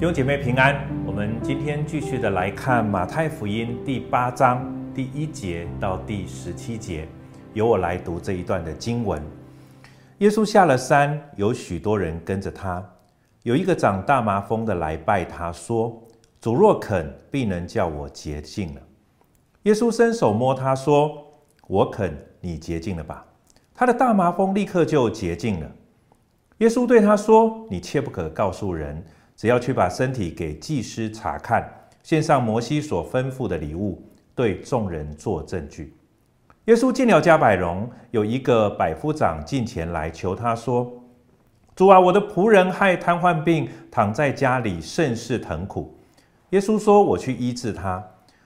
弟兄姐妹平安，我们今天继续的来看马太福音第八章第一节到第十七节，由我来读这一段的经文。耶稣下了山，有许多人跟着他。有一个长大麻风的来拜他，说：“主若肯，必能叫我洁净了。”耶稣伸手摸他，说：“我肯，你洁净了吧。”他的大麻风立刻就洁净了。耶稣对他说：“你切不可告诉人。”只要去把身体给祭司查看，献上摩西所吩咐的礼物，对众人做证据。耶稣进了迦百农，有一个百夫长进前来求他说：“主啊，我的仆人害瘫痪病，躺在家里，甚是疼苦。”耶稣说：“我去医治他。”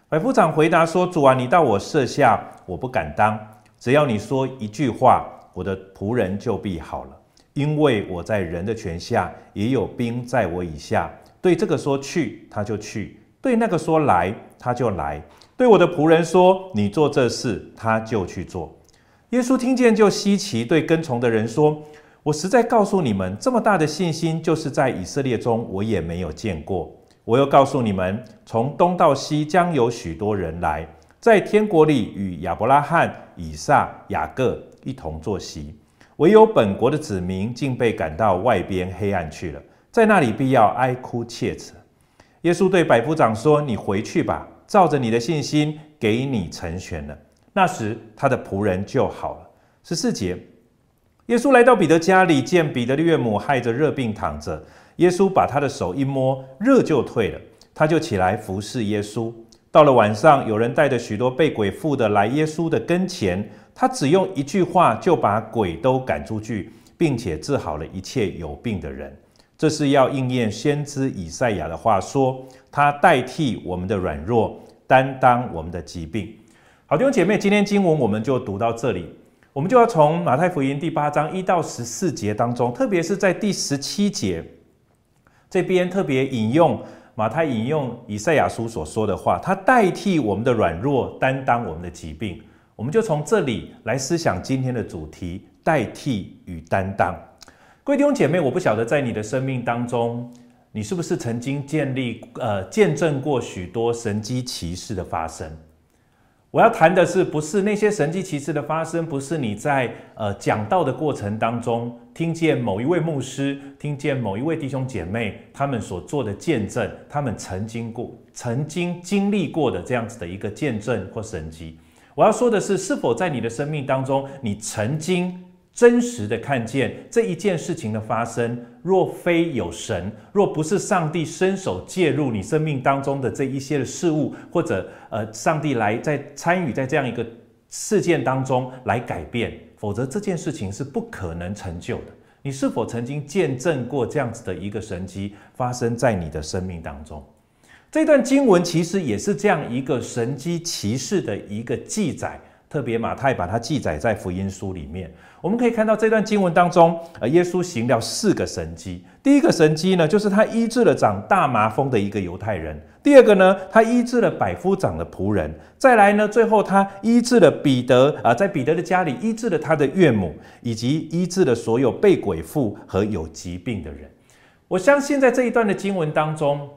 百夫长回答说：“主啊，你到我舍下，我不敢当。只要你说一句话，我的仆人就必好了。”因为我在人的权下，也有兵在我以下。对这个说去，他就去；对那个说来，他就来。对我的仆人说，你做这事，他就去做。耶稣听见就稀奇，对跟从的人说：“我实在告诉你们，这么大的信心，就是在以色列中，我也没有见过。我又告诉你们，从东到西将有许多人来，在天国里与亚伯拉罕、以撒、雅各一同坐席。”唯有本国的子民竟被赶到外边黑暗去了，在那里必要哀哭切齿。耶稣对百夫长说：“你回去吧，照着你的信心，给你成全了。”那时他的仆人就好了。十四节，耶稣来到彼得家里，见彼得的岳母害着热病躺着，耶稣把他的手一摸，热就退了，他就起来服侍耶稣。到了晚上，有人带着许多被鬼附的来耶稣的跟前。他只用一句话就把鬼都赶出去，并且治好了一切有病的人。这是要应验先知以赛亚的话说：“他代替我们的软弱，担当我们的疾病。”好，弟兄姐妹，今天经文我们就读到这里。我们就要从马太福音第八章一到十四节当中，特别是在第十七节这边特别引用马太引用以赛亚书所说的话：“他代替我们的软弱，担当我们的疾病。”我们就从这里来思想今天的主题：代替与担当。各位弟兄姐妹，我不晓得在你的生命当中，你是不是曾经建立呃见证过许多神迹奇事的发生？我要谈的是，不是那些神迹奇事的发生，不是你在呃讲道的过程当中听见某一位牧师、听见某一位弟兄姐妹他们所做的见证，他们曾经过、曾经经历过的这样子的一个见证或神迹。我要说的是，是否在你的生命当中，你曾经真实的看见这一件事情的发生？若非有神，若不是上帝伸手介入你生命当中的这一些的事物，或者呃，上帝来在参与在这样一个事件当中来改变，否则这件事情是不可能成就的。你是否曾经见证过这样子的一个神迹发生在你的生命当中？这段经文其实也是这样一个神迹奇事的一个记载，特别马太把它记载在福音书里面。我们可以看到这段经文当中，呃，耶稣行了四个神迹。第一个神迹呢，就是他医治了长大麻风的一个犹太人；第二个呢，他医治了百夫长的仆人；再来呢，最后他医治了彼得啊，在彼得的家里医治了他的岳母，以及医治了所有被鬼附和有疾病的人。我相信在这一段的经文当中。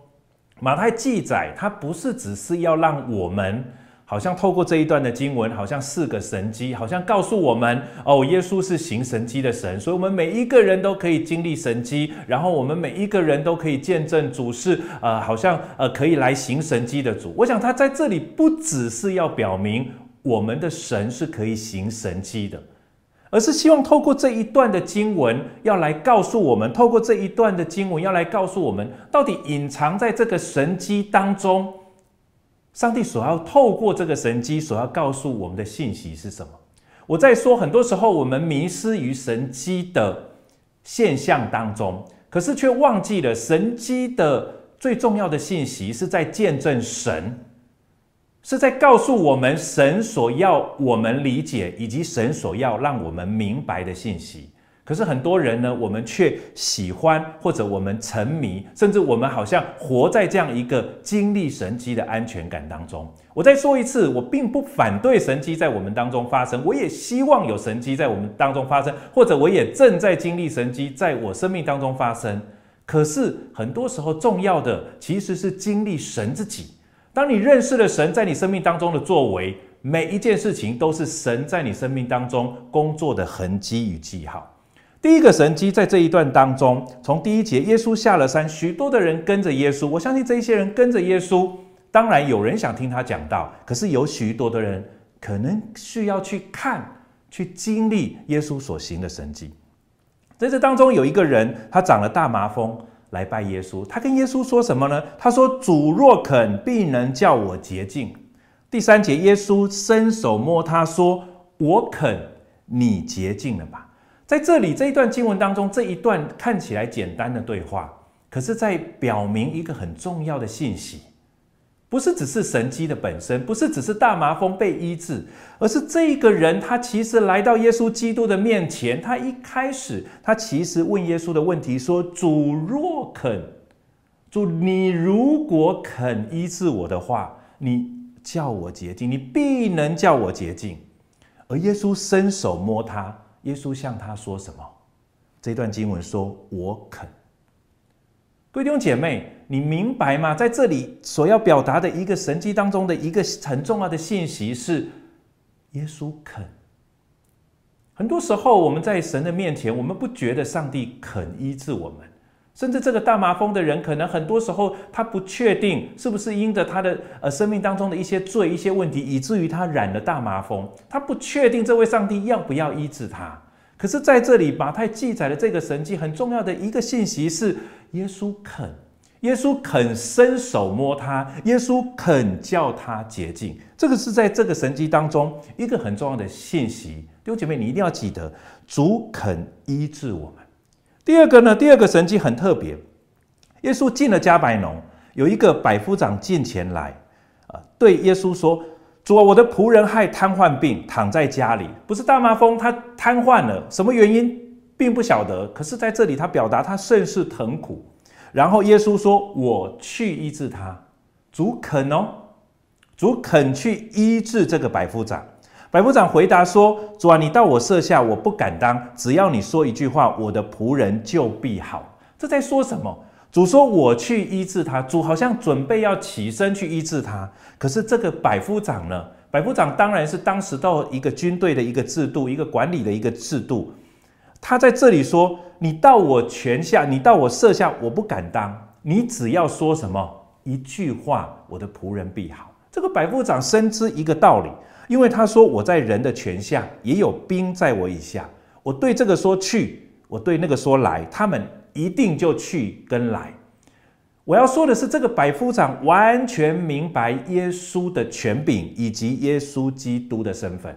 马太记载，它不是只是要让我们好像透过这一段的经文，好像四个神迹，好像告诉我们哦，耶稣是行神迹的神，所以我们每一个人都可以经历神迹，然后我们每一个人都可以见证主是呃，好像呃可以来行神迹的主。我想他在这里不只是要表明我们的神是可以行神迹的。而是希望透过这一段的经文，要来告诉我们，透过这一段的经文，要来告诉我们，到底隐藏在这个神机当中，上帝所要透过这个神机所要告诉我们的信息是什么？我在说，很多时候我们迷失于神机的现象当中，可是却忘记了神机的最重要的信息是在见证神。是在告诉我们神所要我们理解，以及神所要让我们明白的信息。可是很多人呢，我们却喜欢，或者我们沉迷，甚至我们好像活在这样一个经历神迹的安全感当中。我再说一次，我并不反对神迹在我们当中发生，我也希望有神迹在我们当中发生，或者我也正在经历神迹在我生命当中发生。可是很多时候，重要的其实是经历神自己。当你认识了神在你生命当中的作为，每一件事情都是神在你生命当中工作的痕迹与记号。第一个神迹在这一段当中，从第一节，耶稣下了山，许多的人跟着耶稣。我相信这一些人跟着耶稣，当然有人想听他讲道，可是有许多的人可能需要去看、去经历耶稣所行的神迹。在这当中有一个人，他长了大麻风来拜耶稣。他跟耶稣说什么呢？他说：“主若肯，必能叫我洁净。”第三节，耶稣伸手摸他说：“我肯，你洁净了吧。”在这里这一段经文当中，这一段看起来简单的对话，可是，在表明一个很重要的信息，不是只是神迹的本身，不是只是大麻风被医治，而是这一个人他其实来到耶稣基督的面前，他一开始他其实问耶稣的问题说：“主若肯，主你如果肯医治我的话，你叫我洁净，你必能叫我洁净。”而耶稣伸手摸他。耶稣向他说什么？这段经文说：“我肯。”各位弟兄姐妹，你明白吗？在这里所要表达的一个神迹当中的一个很重要的信息是：耶稣肯。很多时候，我们在神的面前，我们不觉得上帝肯医治我们。甚至这个大麻风的人，可能很多时候他不确定是不是因着他的呃生命当中的一些罪、一些问题，以至于他染了大麻风。他不确定这位上帝要不要医治他。可是在这里，马太记载的这个神迹很重要的一个信息是：耶稣肯，耶稣肯伸手摸他，耶稣肯叫他洁净。这个是在这个神迹当中一个很重要的信息。弟兄姐妹，你一定要记得，主肯医治我们。第二个呢？第二个神迹很特别。耶稣进了加百农，有一个百夫长进前来，啊，对耶稣说：“主啊，我的仆人害瘫痪病，躺在家里，不是大麻风，他瘫痪了，什么原因并不晓得。可是在这里，他表达他甚是疼苦。然后耶稣说：‘我去医治他。’主肯哦，主肯去医治这个百夫长。”百夫长回答说：“主啊，你到我舍下，我不敢当。只要你说一句话，我的仆人就必好。”这在说什么？主说：“我去医治他。”主好像准备要起身去医治他。可是这个百夫长呢？百夫长当然是当时到一个军队的一个制度，一个管理的一个制度。他在这里说：“你到我权下，你到我舍下，我不敢当。你只要说什么一句话，我的仆人必好。”这个百夫长深知一个道理。因为他说，我在人的权下，也有兵在我以下。我对这个说去，我对那个说来，他们一定就去跟来。我要说的是，这个百夫长完全明白耶稣的权柄以及耶稣基督的身份。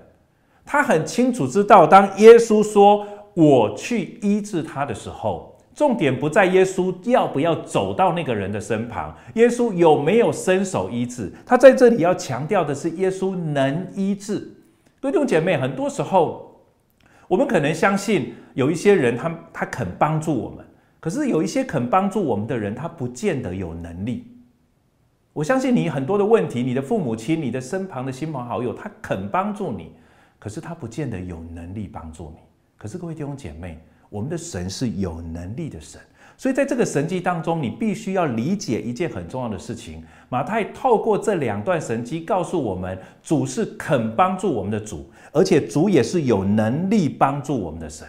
他很清楚知道，当耶稣说我去医治他的时候。重点不在耶稣要不要走到那个人的身旁，耶稣有没有伸手医治。他在这里要强调的是，耶稣能医治。各位弟兄姐妹，很多时候我们可能相信有一些人，他他肯帮助我们，可是有一些肯帮助我们的人，他不见得有能力。我相信你很多的问题，你的父母亲、你的身旁的亲朋好友，他肯帮助你，可是他不见得有能力帮助你。可是各位弟兄姐妹。我们的神是有能力的神，所以在这个神迹当中，你必须要理解一件很重要的事情。马太透过这两段神迹告诉我们，主是肯帮助我们的主，而且主也是有能力帮助我们的神。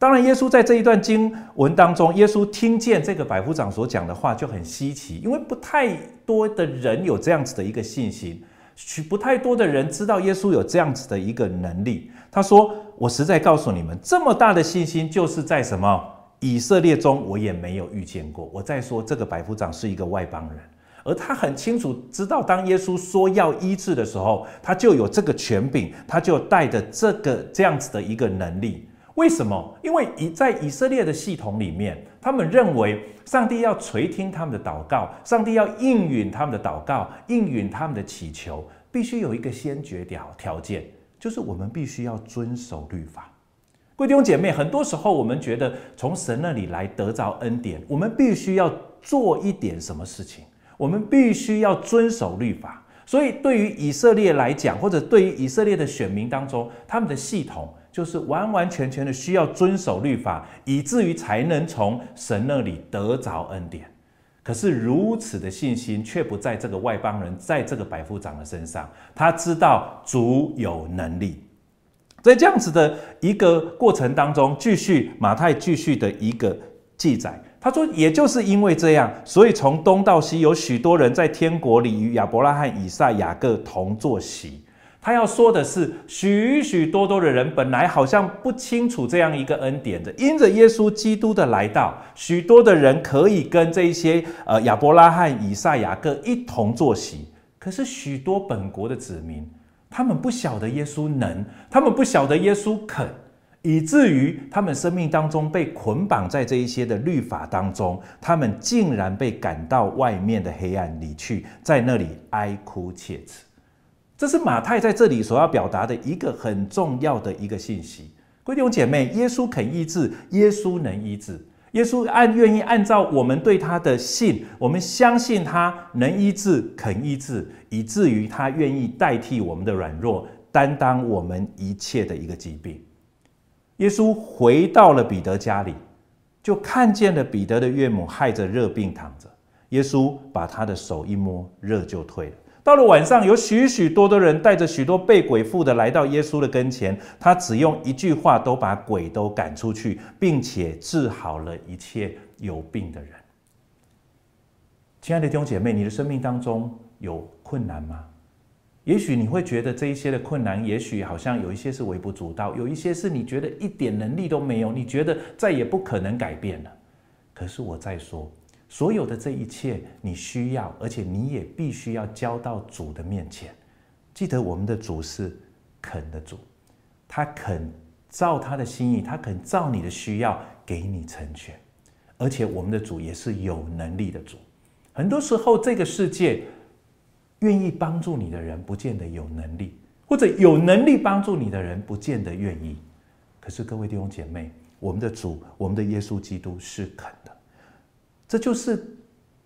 当然，耶稣在这一段经文当中，耶稣听见这个百夫长所讲的话就很稀奇，因为不太多的人有这样子的一个信心，许不太多的人知道耶稣有这样子的一个能力。他说：“我实在告诉你们，这么大的信心，就是在什么以色列中，我也没有遇见过。”我在说这个百夫长是一个外邦人，而他很清楚知道，当耶稣说要医治的时候，他就有这个权柄，他就带着这个这样子的一个能力。为什么？因为以在以色列的系统里面，他们认为上帝要垂听他们的祷告，上帝要应允他们的祷告，应允他们的祈求，必须有一个先决条条件。就是我们必须要遵守律法，各位弟兄姐妹，很多时候我们觉得从神那里来得着恩典，我们必须要做一点什么事情，我们必须要遵守律法。所以对于以色列来讲，或者对于以色列的选民当中，他们的系统就是完完全全的需要遵守律法，以至于才能从神那里得着恩典。可是如此的信心却不在这个外邦人，在这个百夫长的身上。他知道主有能力，在这样子的一个过程当中，继续马太继续的一个记载，他说，也就是因为这样，所以从东到西有许多人在天国里与亚伯拉罕、以撒、雅各同坐席。他要说的是，许许多多的人本来好像不清楚这样一个恩典的，因着耶稣基督的来到，许多的人可以跟这些呃亚伯拉罕、以撒、雅各一同坐席。可是许多本国的子民，他们不晓得耶稣能，他们不晓得耶稣肯，以至于他们生命当中被捆绑在这一些的律法当中，他们竟然被赶到外面的黑暗里去，在那里哀哭切齿。这是马太在这里所要表达的一个很重要的一个信息。弟兄姐妹，耶稣肯医治，耶稣能医治，耶稣按愿意按照我们对他的信，我们相信他能医治，肯医治，以至于他愿意代替我们的软弱，担当我们一切的一个疾病。耶稣回到了彼得家里，就看见了彼得的岳母害着热病躺着，耶稣把他的手一摸，热就退了。到了晚上，有许许多多人带着许多被鬼附的来到耶稣的跟前，他只用一句话都把鬼都赶出去，并且治好了一切有病的人。亲爱的弟兄姐妹，你的生命当中有困难吗？也许你会觉得这一些的困难，也许好像有一些是微不足道，有一些是你觉得一点能力都没有，你觉得再也不可能改变了。可是我在说。所有的这一切，你需要，而且你也必须要交到主的面前。记得我们的主是肯的主，他肯照他的心意，他肯照你的需要给你成全。而且我们的主也是有能力的主。很多时候，这个世界愿意帮助你的人，不见得有能力；或者有能力帮助你的人，不见得愿意。可是各位弟兄姐妹，我们的主，我们的耶稣基督是肯的。这就是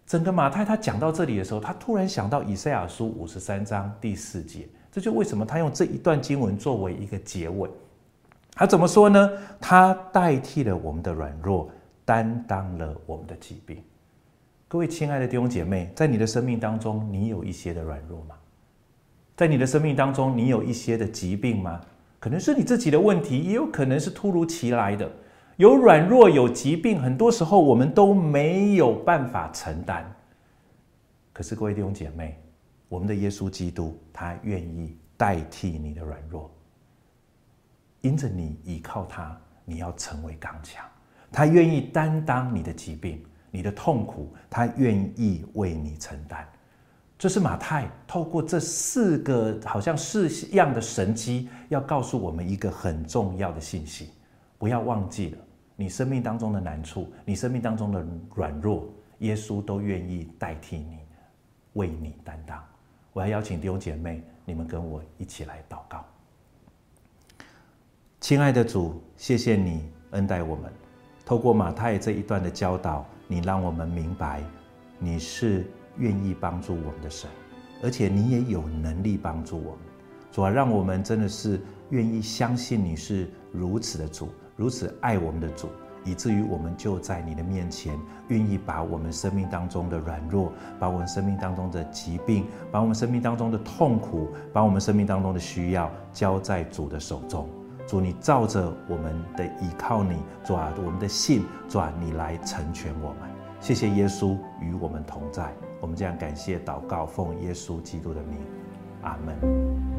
整个马太他讲到这里的时候，他突然想到以赛亚书五十三章第四节，这就为什么他用这一段经文作为一个结尾。他怎么说呢？他代替了我们的软弱，担当了我们的疾病。各位亲爱的弟兄姐妹，在你的生命当中，你有一些的软弱吗？在你的生命当中，你有一些的疾病吗？可能是你自己的问题，也有可能是突如其来的。有软弱，有疾病，很多时候我们都没有办法承担。可是各位弟兄姐妹，我们的耶稣基督，他愿意代替你的软弱，因着你依靠他，你要成为刚强。他愿意担当你的疾病、你的痛苦，他愿意为你承担。这是马太透过这四个好像四样的神迹，要告诉我们一个很重要的信息。不要忘记了，你生命当中的难处，你生命当中的软弱，耶稣都愿意代替你，为你担当。我要邀请弟兄姐妹，你们跟我一起来祷告。亲爱的主，谢谢你恩待我们，透过马太这一段的教导，你让我们明白，你是愿意帮助我们的神，而且你也有能力帮助我们。主啊，让我们真的是愿意相信你是如此的主。如此爱我们的主，以至于我们就在你的面前，愿意把我们生命当中的软弱，把我们生命当中的疾病，把我们生命当中的痛苦，把我们生命当中的需要交在主的手中。主，你照着我们的依靠你，主啊，我们的信，主啊，你来成全我们。谢谢耶稣与我们同在。我们这样感谢祷告，奉耶稣基督的名，阿门。